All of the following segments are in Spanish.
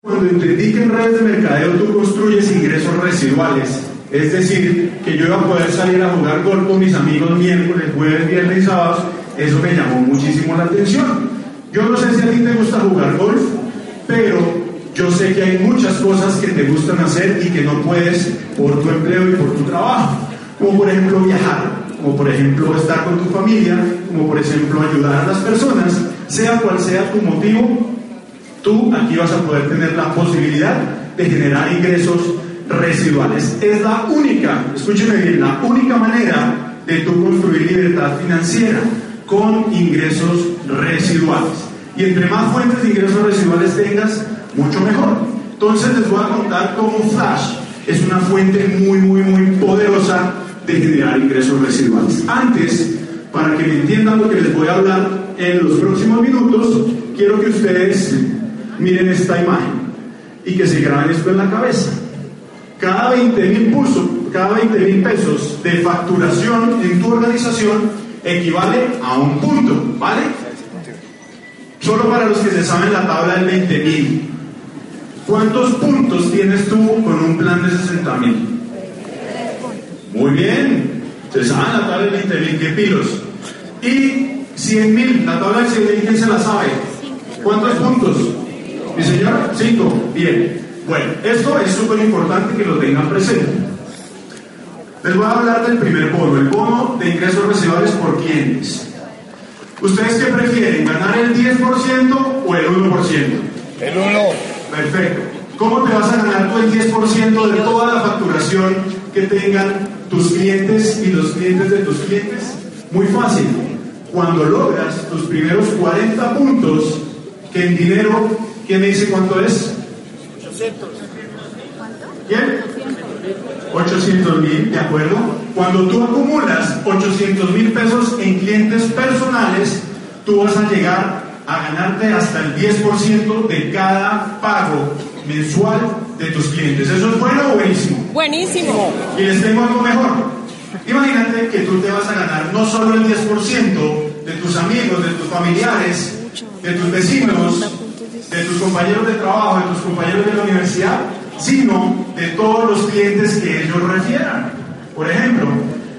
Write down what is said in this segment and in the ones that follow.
cuando entendí que en redes de mercadeo tú construyes ingresos residuales, es decir, que yo iba a poder salir a jugar golf con mis amigos miércoles, jueves, viernes y sábados, eso me llamó muchísimo la atención. Yo no sé si a ti te gusta jugar golf, pero yo sé que hay muchas cosas que te gustan hacer y que no puedes por tu empleo y por tu trabajo, como por ejemplo viajar, como por ejemplo estar con tu familia, como por ejemplo ayudar a las personas, sea cual sea tu motivo, tú aquí vas a poder tener la posibilidad de generar ingresos residuales. Es la única, escúcheme bien, la única manera de tú construir libertad financiera con ingresos residuales. Y entre más fuentes de ingresos residuales tengas, mucho mejor. Entonces les voy a contar cómo Flash es una fuente muy, muy, muy poderosa de generar ingresos residuales. Antes, para que me entiendan lo que les voy a hablar en los próximos minutos, quiero que ustedes Miren esta imagen y que se graben esto en la cabeza. Cada 20 mil cada 20 mil pesos de facturación en tu organización equivale a un punto, ¿vale? Solo para los que se saben la tabla del 20 mil. ¿Cuántos puntos tienes tú con un plan de 60 mil? Muy bien. Se saben la tabla del 20 mil, qué pilos. Y 100 mil, la tabla del 100 mil, ¿quién se la sabe? ¿Cuántos puntos? ¿Mi señor? Cinco. Bien. Bueno, esto es súper importante que lo tengan presente. Les voy a hablar del primer bono, el bono de ingresos residuales por clientes. ¿Ustedes qué prefieren, ganar el 10% o el 1%? El 1. Perfecto. ¿Cómo te vas a ganar tú el 10% de toda la facturación que tengan tus clientes y los clientes de tus clientes? Muy fácil. Cuando logras tus primeros 40 puntos, que en dinero ¿Quién me dice cuánto es? 800. ¿Quién? 800 mil, ¿de acuerdo? Cuando tú acumulas 800 mil pesos en clientes personales, tú vas a llegar a ganarte hasta el 10% de cada pago mensual de tus clientes. ¿Eso es bueno o buenísimo? Buenísimo. Y les tengo algo mejor. Imagínate que tú te vas a ganar no solo el 10% de tus amigos, de tus familiares, de tus vecinos, de tus compañeros de trabajo, de tus compañeros de la universidad, sino de todos los clientes que ellos refieran. Por ejemplo,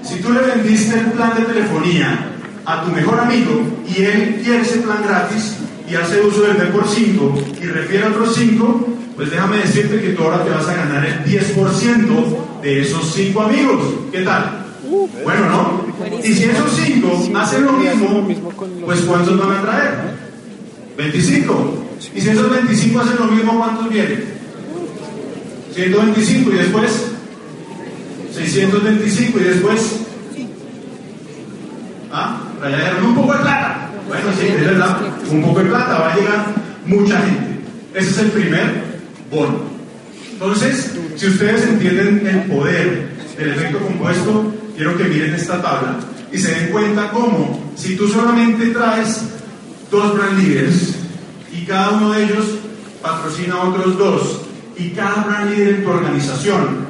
si tú le vendiste el plan de telefonía a tu mejor amigo y él quiere ese plan gratis y hace uso del B por 5 y refiere a otros 5, pues déjame decirte que tú ahora te vas a ganar el 10% de esos 5 amigos. ¿Qué tal? Bueno, ¿no? Y si esos 5 hacen lo mismo, pues ¿cuántos van a traer? 25. Y si esos 25 hacen lo mismo, ¿cuántos vienen? 125 y después 625 y después ¿Ah? un poco de plata. Bueno, sí, es verdad, un poco de plata, va a llegar mucha gente. Ese es el primer bono. Entonces, si ustedes entienden el poder del efecto compuesto, quiero que miren esta tabla y se den cuenta cómo, si tú solamente traes dos brand leaders, cada uno de ellos patrocina a otros dos y cada gran líder en tu organización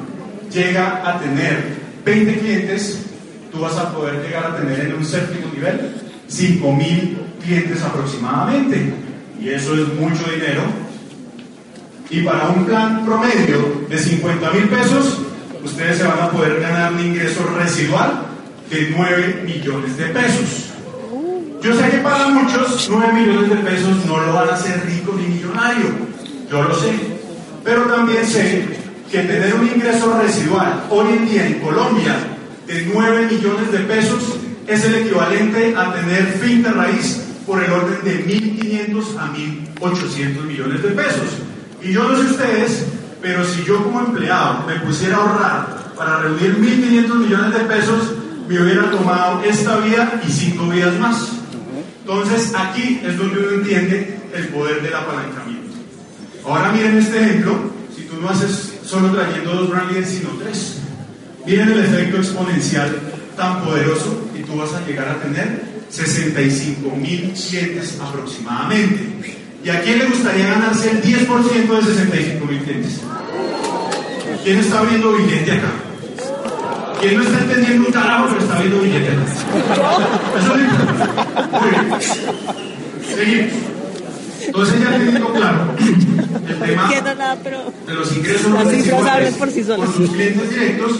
llega a tener 20 clientes, tú vas a poder llegar a tener en un séptimo nivel 5 mil clientes aproximadamente. Y eso es mucho dinero. Y para un plan promedio de 50 mil pesos, ustedes se van a poder ganar un ingreso residual de 9 millones de pesos. Yo sé que para muchos 9 millones de pesos no lo van a hacer rico ni millonario. Yo lo sé. Pero también sé que tener un ingreso residual hoy en día en Colombia de 9 millones de pesos es el equivalente a tener finca raíz por el orden de 1.500 a 1.800 millones de pesos. Y yo no sé ustedes, pero si yo como empleado me pusiera a ahorrar para reunir 1.500 millones de pesos, me hubiera tomado esta vida y cinco vidas más. Entonces aquí es donde uno entiende el poder del apalancamiento. Ahora miren este ejemplo, si tú no haces solo trayendo dos brand leaders, sino tres. Miren el efecto exponencial tan poderoso y tú vas a llegar a tener 65 mil clientes aproximadamente. ¿Y a quién le gustaría ganarse el 10% de 65 mil clientes? ¿Quién está viendo billete acá? ¿Quién no está entendiendo un carajo pero está viendo billete acá? Seguimos. Entonces ya teniendo claro el tema de los ingresos por, sí por sus clientes directos,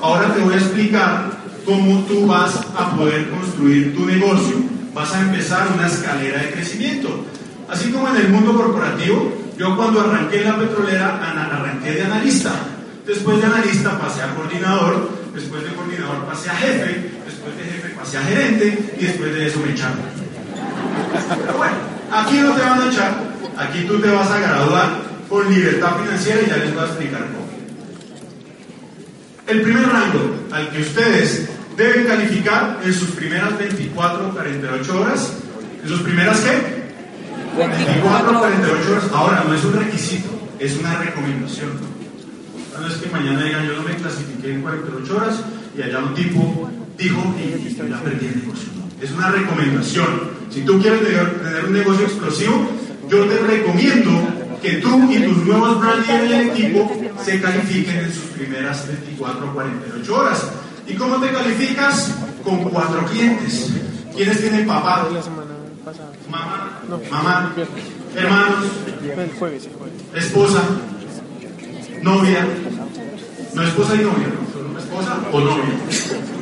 ahora te voy a explicar cómo tú vas a poder construir tu negocio. Vas a empezar una escalera de crecimiento. Así como en el mundo corporativo, yo cuando arranqué en la petrolera arranqué de analista. Después de analista pasé a coordinador, después de coordinador pasé a jefe, después de jefe pasé a gerente y después de eso me echaron. Pero bueno, aquí no te van a echar, aquí tú te vas a graduar con libertad financiera y ya les voy a explicar cómo. El primer rango al que ustedes deben calificar en sus primeras 24 o 48 horas, en sus primeras qué? 24 o 48 horas. Ahora, no es un requisito, es una recomendación. No es que mañana digan yo no me clasifiqué en 48 horas y allá un tipo dijo y ya perdí el negocio. Es una recomendación. Si tú quieres tener un negocio explosivo, yo te recomiendo que tú y tus nuevos brand y el equipo se califiquen en sus primeras 24 o 48 horas. ¿Y cómo te calificas? Con cuatro clientes. ¿Quiénes tienen papá? Mamá, mamá, hermanos, esposa, novia, no esposa y novia, solo esposa o novia.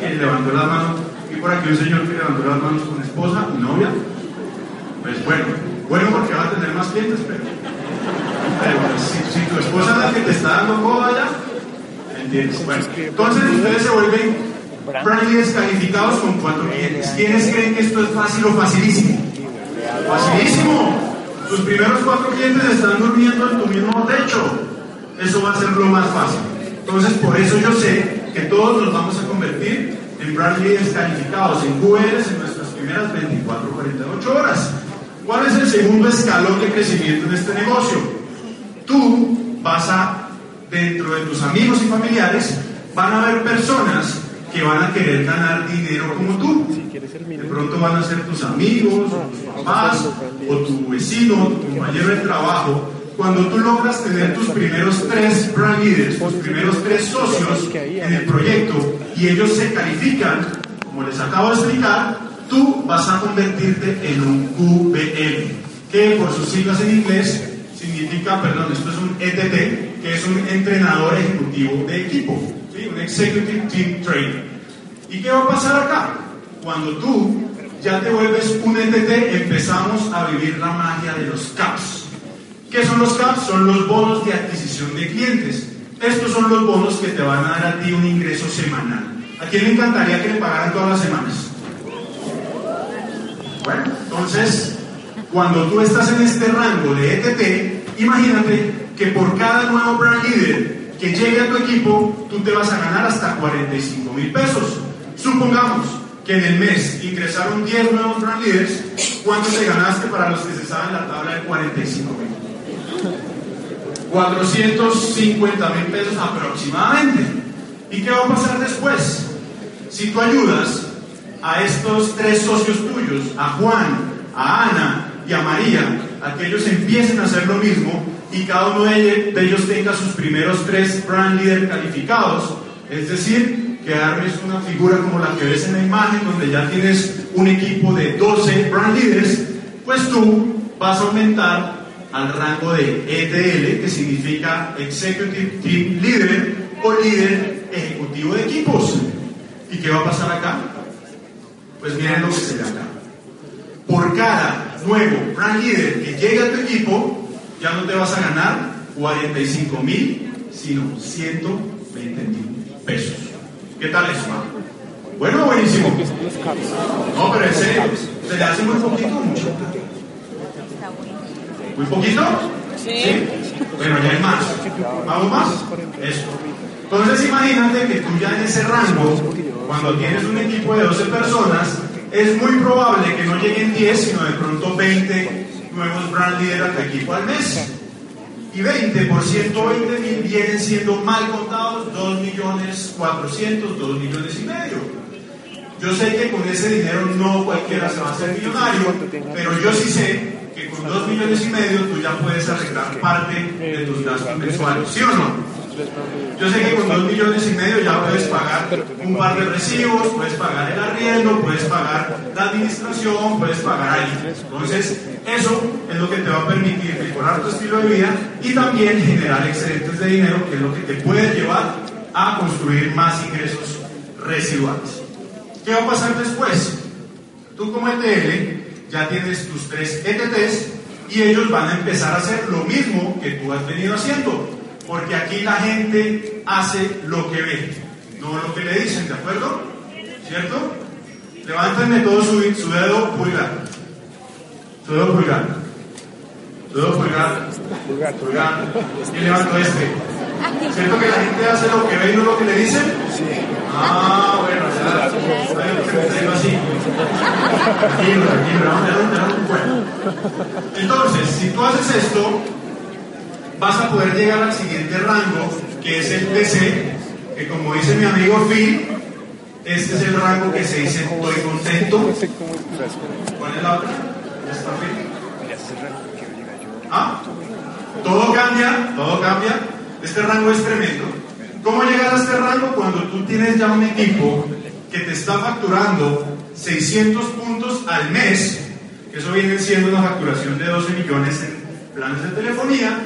Que levantó las manos, y por aquí un señor que levantó las manos con esposa y novia. Pues bueno, bueno porque va a tener más clientes, pero, pero si, tu esposa es la que te está dando coda ya, ¿entiendes? Bueno, entonces ustedes se vuelven brand descalificados con cuatro clientes. ¿Quiénes creen que esto es fácil o facilísimo? Facilísimo. Tus primeros cuatro clientes están durmiendo en tu mismo techo. Eso va a ser lo más fácil. Entonces, por eso yo sé que todos nos vamos a convertir en brand leaders calificados, en QRs en nuestras primeras 24 o 48 horas. ¿Cuál es el segundo escalón de crecimiento en este negocio? Tú vas a, dentro de tus amigos y familiares, van a haber personas que van a querer ganar dinero como tú. De pronto van a ser tus amigos, tus papás, o tu vecino, tu compañero de trabajo. Cuando tú logras tener tus primeros tres brand leaders, tus primeros tres socios en el proyecto y ellos se califican, como les acabo de explicar, tú vas a convertirte en un QBM, que por sus siglas en inglés significa, perdón, esto es un ETT, que es un entrenador ejecutivo de equipo, un Executive Team Trainer. ¿Y qué va a pasar acá? Cuando tú ya te vuelves un ETT, empezamos a vivir la magia de los CAPS. ¿Qué son los CAPS? Son los bonos de adquisición de clientes. Estos son los bonos que te van a dar a ti un ingreso semanal. ¿A quién le encantaría que le pagaran todas las semanas? Bueno, entonces, cuando tú estás en este rango de ETT, imagínate que por cada nuevo brand leader que llegue a tu equipo, tú te vas a ganar hasta 45 mil pesos. Supongamos que en el mes ingresaron 10 nuevos brand leaders, ¿cuánto te ganaste para los que se saben la tabla de 45 mil? 450 mil pesos aproximadamente. ¿Y qué va a pasar después? Si tú ayudas a estos tres socios tuyos, a Juan, a Ana y a María, a que ellos empiecen a hacer lo mismo y cada uno de ellos tenga sus primeros tres brand leader calificados, es decir, que armes una figura como la que ves en la imagen, donde ya tienes un equipo de 12 brand leaders, pues tú vas a aumentar al rango de ETL, que significa Executive Team Leader o líder ejecutivo de equipos. ¿Y qué va a pasar acá? Pues miren lo que se ve acá. Por cada nuevo brand leader que llegue a tu equipo, ya no te vas a ganar 45 mil, sino 120 mil pesos. ¿Qué tal eso? Bueno, buenísimo. No, pero serio, ¿se le hace muy poquito mucho? ¿Muy poquito? Sí. Bueno, ya hay más. ¿Vamos más? Eso. Entonces imagínate que tú ya en ese rango, cuando tienes un equipo de 12 personas, es muy probable que no lleguen 10, sino de pronto 20 nuevos brand leader a tu equipo al mes. Y 20 por 120 mil vienen siendo mal contados 2 millones 400, 2 millones y medio. Yo sé que con ese dinero no cualquiera se va a hacer millonario, pero yo sí sé que con 2 millones y medio tú ya puedes arreglar parte de tus gastos mensuales, ¿sí o no? Yo sé que con 2 millones y medio ya puedes pagar un par de recibos, puedes pagar el arriendo, puedes pagar la administración, puedes pagar ahí. Entonces, eso es lo que te va a permitir mejorar tu estilo de vida y también generar excedentes de dinero, que es lo que te puede llevar a construir más ingresos residuales. ¿Qué va a pasar después? Tú como ETL ya tienes tus tres ETTs y ellos van a empezar a hacer lo mismo que tú has venido haciendo porque aquí la gente hace lo que ve, no lo que le dicen, ¿de acuerdo? ¿Cierto? Levántenme todo su, su dedo pulgar. Su dedo pulgar. Su dedo pulgar. Pulgar. Pulgar. ¿Quién levantó este? ¿Cierto que la gente hace lo que ve y no lo que le dicen? Sí. Ah, bueno, ya. Está así. Tranquilo, tranquilo. Entonces, si tú haces esto, vas a poder llegar al siguiente rango, que es el DC, que como dice mi amigo Phil, este es el rango que se dice estoy contento. ¿Cuál es la otra? ¿Ya está Phil? ¿Ah? Todo cambia, todo cambia. Este rango es tremendo. ¿Cómo llegar a este rango? Cuando tú tienes ya un equipo que te está facturando 600 puntos al mes, que eso viene siendo una facturación de 12 millones en planes de telefonía,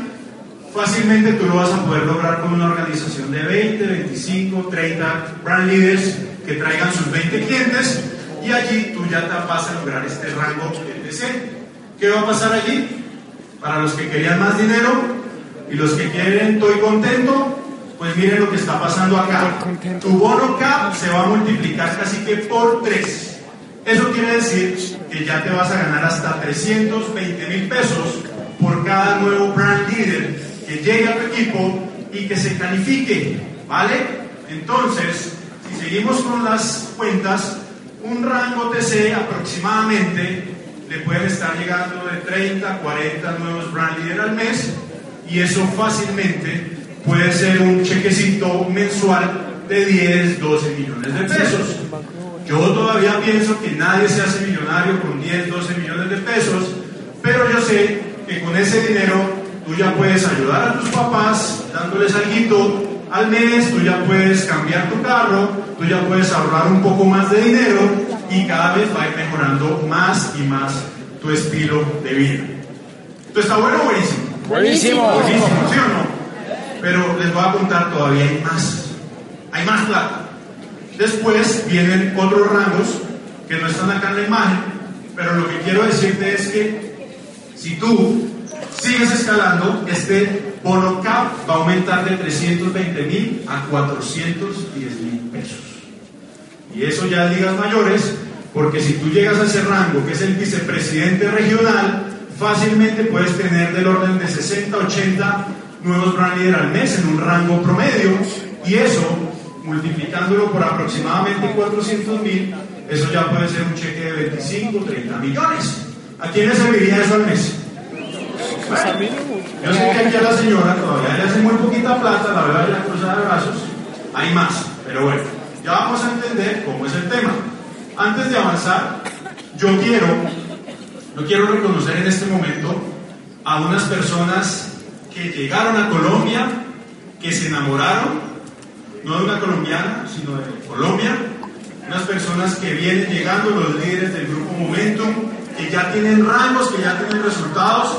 fácilmente tú lo vas a poder lograr con una organización de 20, 25, 30 brand leaders que traigan sus 20 clientes y allí tú ya te vas a lograr este rango ETC. ¿Qué va a pasar allí? Para los que querían más dinero y los que quieren estoy contento, pues miren lo que está pasando acá. Tu bono CAP se va a multiplicar casi que por 3. Eso quiere decir que ya te vas a ganar hasta 320 mil pesos por cada nuevo brand leader que llegue a tu equipo y que se califique, ¿vale? Entonces, si seguimos con las cuentas, un rango TC aproximadamente le pueden estar llegando de 30, 40 nuevos brand leader al mes y eso fácilmente puede ser un chequecito mensual de 10, 12 millones de pesos. Yo todavía pienso que nadie se hace millonario con 10, 12 millones de pesos, pero yo sé que con ese dinero tú ya puedes ayudar a tus papás dándoles algo al mes, tú ya puedes cambiar tu carro, tú ya puedes ahorrar un poco más de dinero y cada vez va a ir mejorando más y más tu estilo de vida. ¿Esto está bueno o buenísimo? Buenísimo. Buenísimo, ¿sí o no? Pero les voy a contar, todavía hay más. Hay más plata. Después vienen otros rangos que no están acá en la imagen, pero lo que quiero decirte es que si tú sigues escalando, este bono CAP va a aumentar de 320 mil a 410 mil pesos. Y eso ya en ligas mayores, porque si tú llegas a ese rango, que es el vicepresidente regional, fácilmente puedes tener del orden de 60, 80 nuevos brand leader al mes en un rango promedio, y eso, multiplicándolo por aproximadamente 400 mil, eso ya puede ser un cheque de 25, 30 millones. ¿A quién le serviría eso al mes? yo sé que aquí a la señora todavía le hace muy poquita plata, la verdad, la cruzada de brazos. Hay más, pero bueno, ya vamos a entender cómo es el tema. Antes de avanzar, yo quiero, yo quiero reconocer en este momento a unas personas que llegaron a Colombia, que se enamoraron, no de una colombiana, sino de Colombia, unas personas que vienen llegando, los líderes del grupo Momentum, que ya tienen rangos, que ya tienen resultados,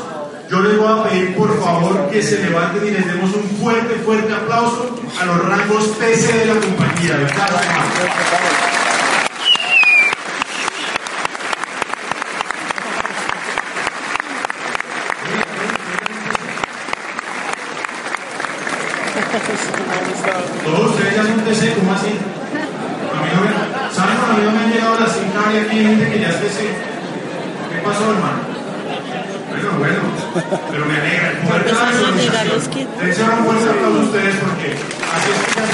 yo les voy a pedir por favor que se levanten y les demos un fuerte, fuerte aplauso a los rangos PC de la compañía. De Todos ustedes ya son TC, ¿cómo así? A mí no me, ¿Saben? A mí no me han llegado las 5 y aquí hay gente que ya es TC. ¿Qué pasó, hermano? Bueno, bueno, pero me alegra. De la visualización. Un fuerte aplauso a ustedes porque así es les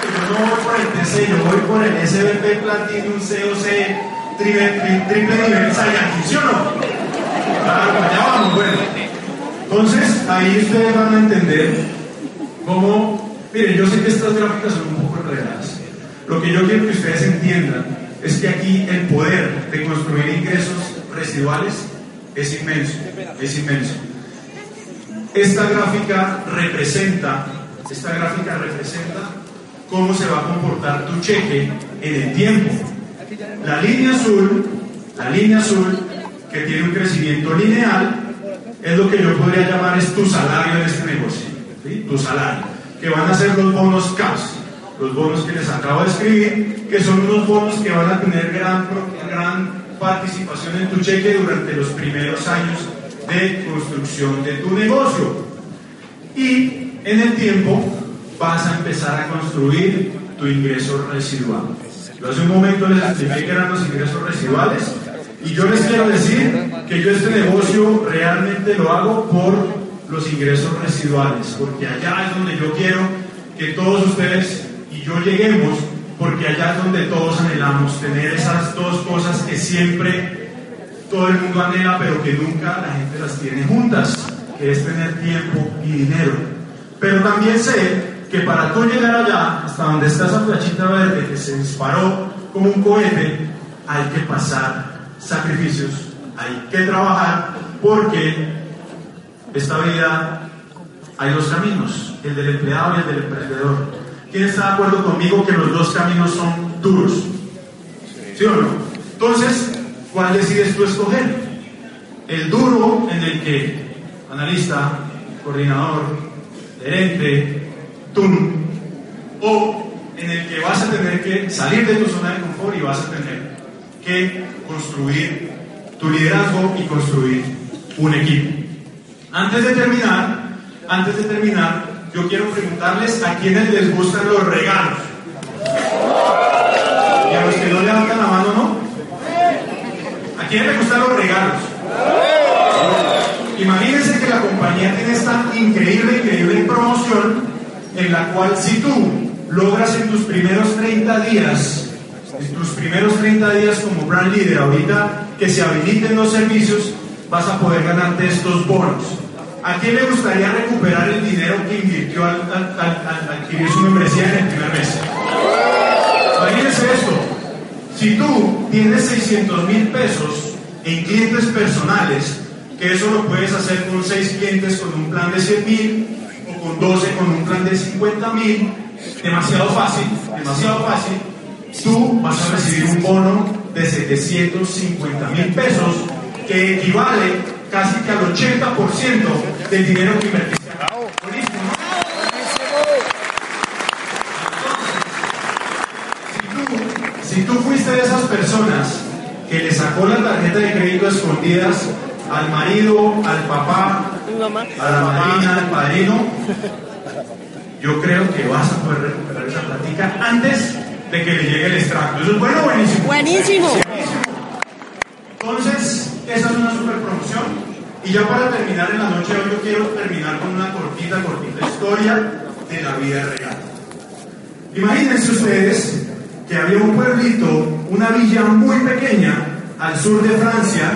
que yo no voy por el TC, yo voy por el SBP Platinum COC triple, triple nivel Saiyajin, ¿sí o no? Bueno. Entonces, ahí ustedes van a entender cómo, miren, yo sé que estas gráficas son un poco enredadas. Lo que yo quiero que ustedes entiendan es que aquí el poder de construir ingresos residuales es inmenso, es inmenso. Esta gráfica representa, esta gráfica representa cómo se va a comportar tu cheque en el tiempo. La línea azul, la línea azul que tiene un crecimiento lineal, es lo que yo podría llamar es tu salario en este negocio, tu salario, que van a ser los bonos cash, los bonos que les acabo de escribir, que son unos bonos que van a tener gran, gran participación en tu cheque durante los primeros años de construcción de tu negocio. Y en el tiempo vas a empezar a construir tu ingreso residual. Yo hace un momento les expliqué que eran los ingresos residuales y yo les quiero decir que yo este negocio realmente lo hago por los ingresos residuales, porque allá es donde yo quiero que todos ustedes y yo lleguemos, porque allá es donde todos anhelamos tener esas dos cosas que siempre todo el mundo anhela, pero que nunca la gente las tiene juntas, que es tener tiempo y dinero. Pero también sé que para tú llegar allá, hasta donde está esa flechita verde que se disparó como un cohete, hay que pasar sacrificios, hay que trabajar, porque esta vida hay dos caminos, el del empleado y el del emprendedor. ¿Quién está de acuerdo conmigo que los dos caminos son duros? ¿Sí o no? Entonces, ¿cuál decides tú escoger? El duro en el que analista, coordinador, gerente, tú, o en el que vas a tener que salir de tu zona de confort y vas a tener construir tu liderazgo y construir un equipo. Antes de terminar, antes de terminar, yo quiero preguntarles a quienes les gustan los regalos. Y a los que no levantan la mano, ¿no? ¿A quiénes les gustan los regalos? Imagínense que la compañía tiene esta increíble, increíble promoción en la cual si tú logras en tus primeros 30 días, en tus primeros 30 días como brand leader, ahorita que se habiliten los servicios, vas a poder ganarte estos bonos. ¿A quién le gustaría recuperar el dinero que invirtió al, adquirir su membresía en el primer mes? Imagínense esto. Si tú tienes 600 mil pesos en clientes personales, que eso lo puedes hacer con 6 clientes con un plan de 100 mil o con 12 con un plan de 50 mil, demasiado fácil, demasiado fácil, tú vas a recibir un bono de 750 mil pesos que equivale casi que al 80% del dinero que invertiste. Si tú, fuiste de esas personas que le sacó la tarjeta de crédito escondidas al marido, al papá, a la madrina, al padrino, yo creo que vas a poder recuperar esa plática antes de que le llegue el extracto. Eso es bueno, buenísimo. Buenísimo. Entonces, esa es una super promoción. Y ya para terminar en la noche hoy, yo quiero terminar con una cortita, cortita historia de la vida real. Imagínense ustedes que había un pueblito, una villa muy pequeña al sur de Francia,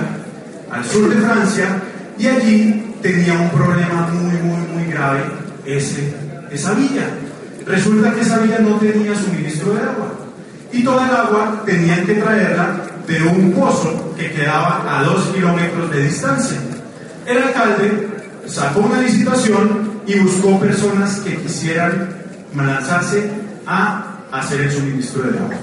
al sur de Francia, y allí tenía un problema muy, muy, muy grave ese, esa villa. Resulta que esa villa no tenía suministro de agua y toda el agua tenían que traerla de un pozo que quedaba a dos kilómetros de distancia. El alcalde sacó una licitación y buscó personas que quisieran lanzarse a hacer el suministro de agua.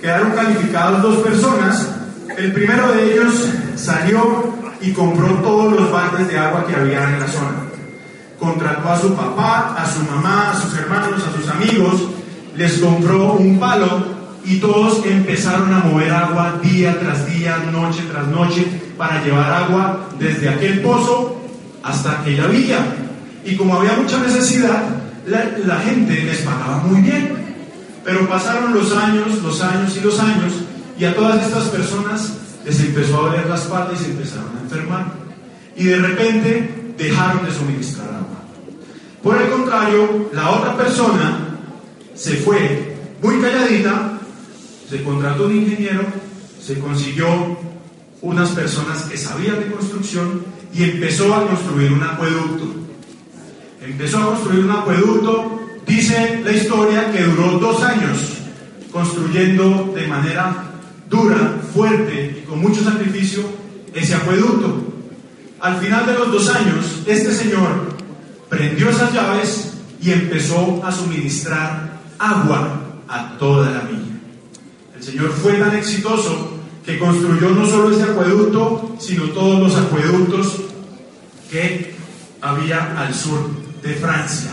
Quedaron calificadas dos personas. El primero de ellos salió y compró todos los baldes de agua que había en la zona. Contrató a su papá, a su mamá, a sus hermanos, a sus amigos, les compró un palo y todos empezaron a mover agua día tras día, noche tras noche, para llevar agua desde aquel pozo hasta aquella villa. Y como había mucha necesidad, la, gente les pagaba muy bien. Pero pasaron los años, los años y los años, y a todas estas personas les empezó a doler la espalda y se empezaron a enfermar. Y de repente dejaron de suministrar agua. Por el contrario, la otra persona se fue muy calladita se contrató un ingeniero, se consiguió unas personas que sabían de construcción y empezó a construir un acueducto. Empezó a construir un acueducto, dice la historia que duró dos años construyendo de manera dura, fuerte y con mucho sacrificio ese acueducto. Al final de los dos años, este señor prendió esas llaves y empezó a suministrar agua a toda la villa. El Señor fue tan exitoso que construyó no solo ese acueducto, sino todos los acueductos que había al sur de Francia.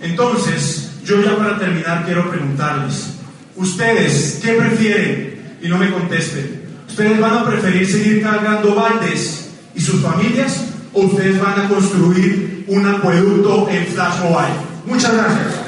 Entonces, yo ya para terminar quiero preguntarles, ¿ustedes qué prefieren? Y no me contesten. ¿Ustedes van a preferir seguir cargando baldes y sus familias o ustedes van a construir un acueducto en Flash Mobile? Muchas gracias.